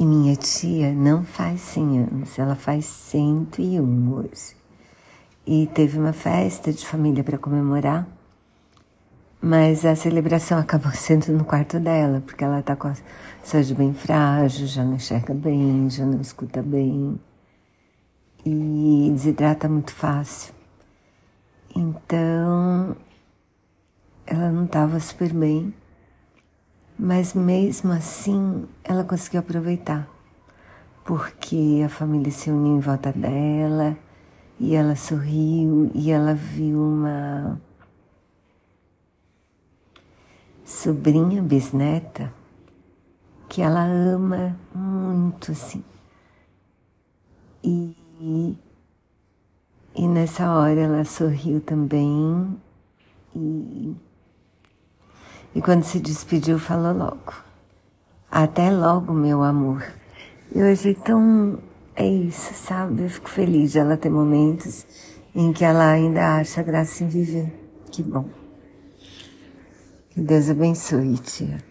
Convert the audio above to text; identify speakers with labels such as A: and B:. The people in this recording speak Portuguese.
A: E minha tia não faz 100 anos, ela faz 101 hoje. E teve uma festa de família para comemorar, mas a celebração acabou sendo no quarto dela, porque ela está com a saúde bem frágil, já não enxerga bem, já não escuta bem e desidrata muito fácil. Então, ela não estava super bem mas mesmo assim, ela conseguiu aproveitar, porque a família se uniu em volta dela e ela sorriu e ela viu uma sobrinha bisneta que ela ama muito assim. E, e nessa hora ela sorriu também e e quando se despediu, falou logo: Até logo, meu amor. Eu achei tão. É isso, sabe? Eu fico feliz de ela ter momentos em que ela ainda acha graça em viver. Que bom. Que Deus abençoe, tia.